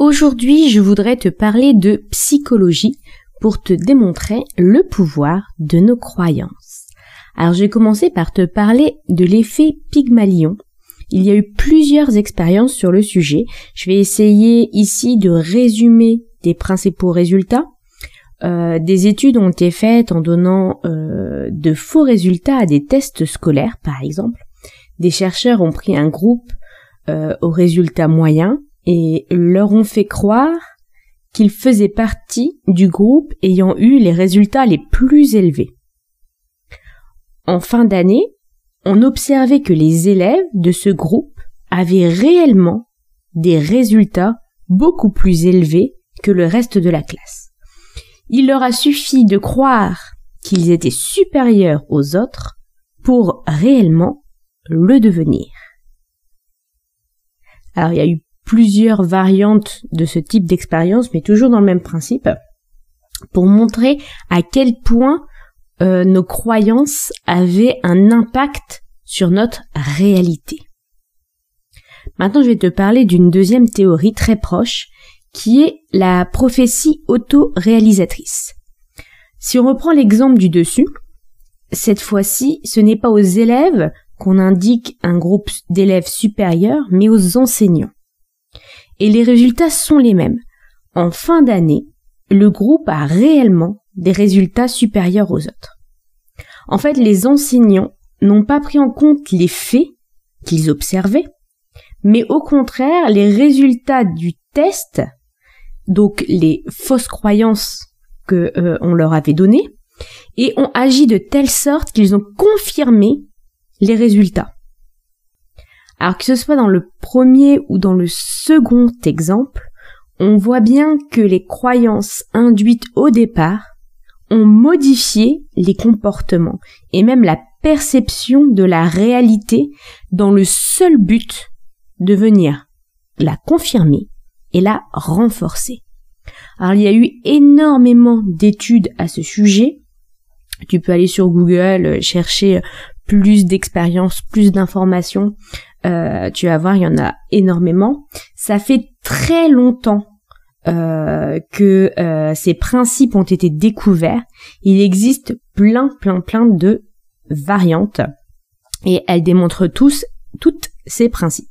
Aujourd'hui, je voudrais te parler de psychologie pour te démontrer le pouvoir de nos croyances. Alors, je vais commencer par te parler de l'effet Pygmalion. Il y a eu plusieurs expériences sur le sujet. Je vais essayer ici de résumer des principaux résultats. Euh, des études ont été faites en donnant euh, de faux résultats à des tests scolaires, par exemple. Des chercheurs ont pris un groupe euh, aux résultats moyens et leur ont fait croire qu'ils faisaient partie du groupe ayant eu les résultats les plus élevés. En fin d'année, on observait que les élèves de ce groupe avaient réellement des résultats beaucoup plus élevés que le reste de la classe. Il leur a suffi de croire qu'ils étaient supérieurs aux autres pour réellement le devenir. Alors il y a eu plusieurs variantes de ce type d'expérience, mais toujours dans le même principe, pour montrer à quel point euh, nos croyances avaient un impact sur notre réalité. Maintenant, je vais te parler d'une deuxième théorie très proche, qui est la prophétie auto-réalisatrice. Si on reprend l'exemple du dessus, cette fois-ci, ce n'est pas aux élèves qu'on indique un groupe d'élèves supérieurs, mais aux enseignants et les résultats sont les mêmes. En fin d'année, le groupe a réellement des résultats supérieurs aux autres. En fait, les enseignants n'ont pas pris en compte les faits qu'ils observaient, mais au contraire les résultats du test, donc les fausses croyances que euh, leur avait données, et ont agi de telle sorte qu'ils ont confirmé les résultats. Alors que ce soit dans le premier ou dans le second exemple, on voit bien que les croyances induites au départ ont modifié les comportements et même la perception de la réalité dans le seul but de venir la confirmer et la renforcer. Alors il y a eu énormément d'études à ce sujet. Tu peux aller sur Google, chercher plus d'expériences, plus d'informations. Euh, tu vas voir, il y en a énormément. Ça fait très longtemps euh, que euh, ces principes ont été découverts. Il existe plein, plein, plein de variantes et elles démontrent tous, toutes ces principes.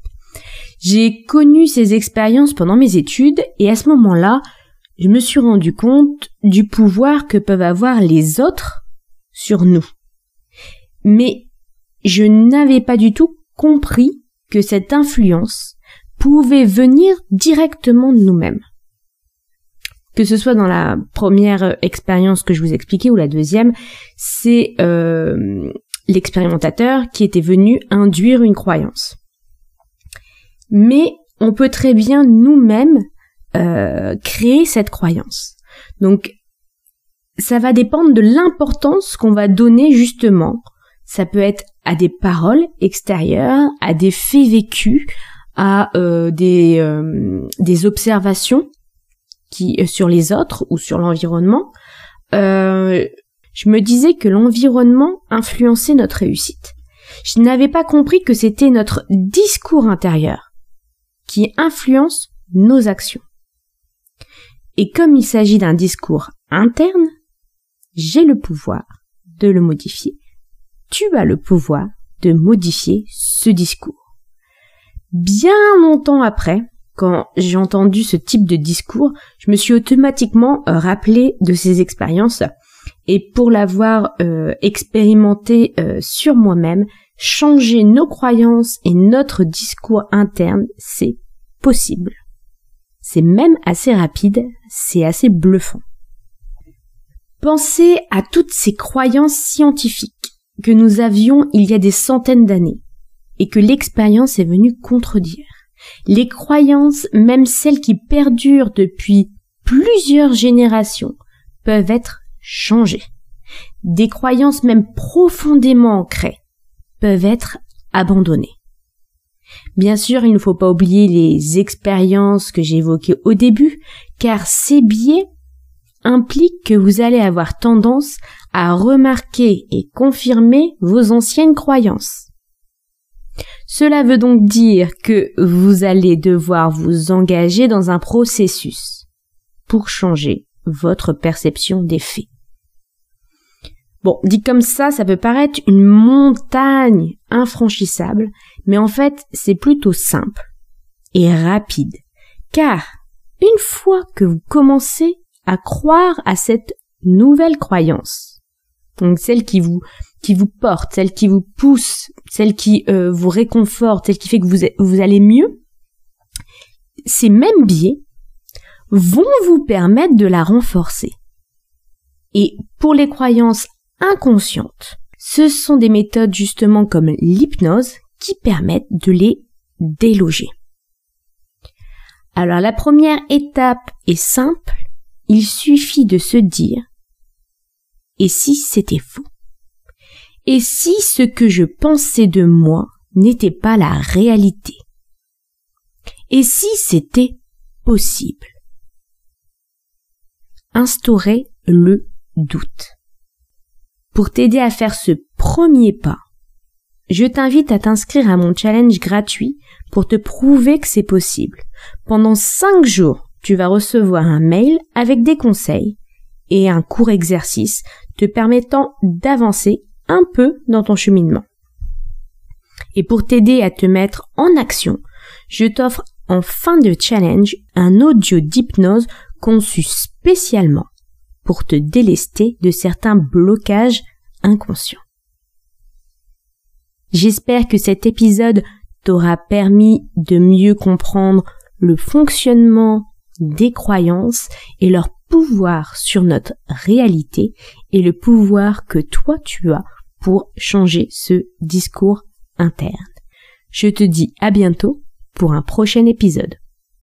J'ai connu ces expériences pendant mes études et à ce moment-là, je me suis rendu compte du pouvoir que peuvent avoir les autres sur nous. Mais je n'avais pas du tout compris que cette influence pouvait venir directement de nous-mêmes. Que ce soit dans la première expérience que je vous expliquais ou la deuxième, c'est euh, l'expérimentateur qui était venu induire une croyance. Mais on peut très bien nous-mêmes euh, créer cette croyance. Donc ça va dépendre de l'importance qu'on va donner justement. Ça peut être à des paroles extérieures, à des faits vécus, à euh, des, euh, des observations qui euh, sur les autres ou sur l'environnement. je me disais que l'environnement influençait notre réussite. Je n'avais pas compris que c'était notre discours intérieur qui influence nos actions. Et comme il s'agit d'un discours interne, j'ai le pouvoir de le modifier tu as le pouvoir de modifier ce discours. Bien longtemps après, quand j'ai entendu ce type de discours, je me suis automatiquement euh, rappelé de ces expériences et pour l'avoir euh, expérimenté euh, sur moi-même, changer nos croyances et notre discours interne, c'est possible. C'est même assez rapide, c'est assez bluffant. Pensez à toutes ces croyances scientifiques que nous avions il y a des centaines d'années et que l'expérience est venue contredire. Les croyances, même celles qui perdurent depuis plusieurs générations, peuvent être changées. Des croyances même profondément ancrées peuvent être abandonnées. Bien sûr, il ne faut pas oublier les expériences que j'ai évoquées au début, car ces biais impliquent que vous allez avoir tendance à remarquer et confirmer vos anciennes croyances. Cela veut donc dire que vous allez devoir vous engager dans un processus pour changer votre perception des faits. Bon, dit comme ça, ça peut paraître une montagne infranchissable, mais en fait, c'est plutôt simple et rapide. Car, une fois que vous commencez à croire à cette nouvelle croyance, donc celle qui vous qui vous porte, celle qui vous pousse, celle qui euh, vous réconforte, celle qui fait que vous, vous allez mieux, ces mêmes biais vont vous permettre de la renforcer. Et pour les croyances inconscientes, ce sont des méthodes justement comme l'hypnose qui permettent de les déloger. Alors la première étape est simple, il suffit de se dire et si c'était faux? Et si ce que je pensais de moi n'était pas la réalité? Et si c'était possible? Instaurer le doute. Pour t'aider à faire ce premier pas, je t'invite à t'inscrire à mon challenge gratuit pour te prouver que c'est possible. Pendant 5 jours, tu vas recevoir un mail avec des conseils et un court exercice te permettant d'avancer un peu dans ton cheminement. Et pour t'aider à te mettre en action, je t'offre en fin de challenge un audio d'hypnose conçu spécialement pour te délester de certains blocages inconscients. J'espère que cet épisode t'aura permis de mieux comprendre le fonctionnement des croyances et leur pouvoir sur notre réalité et le pouvoir que toi tu as pour changer ce discours interne. Je te dis à bientôt pour un prochain épisode.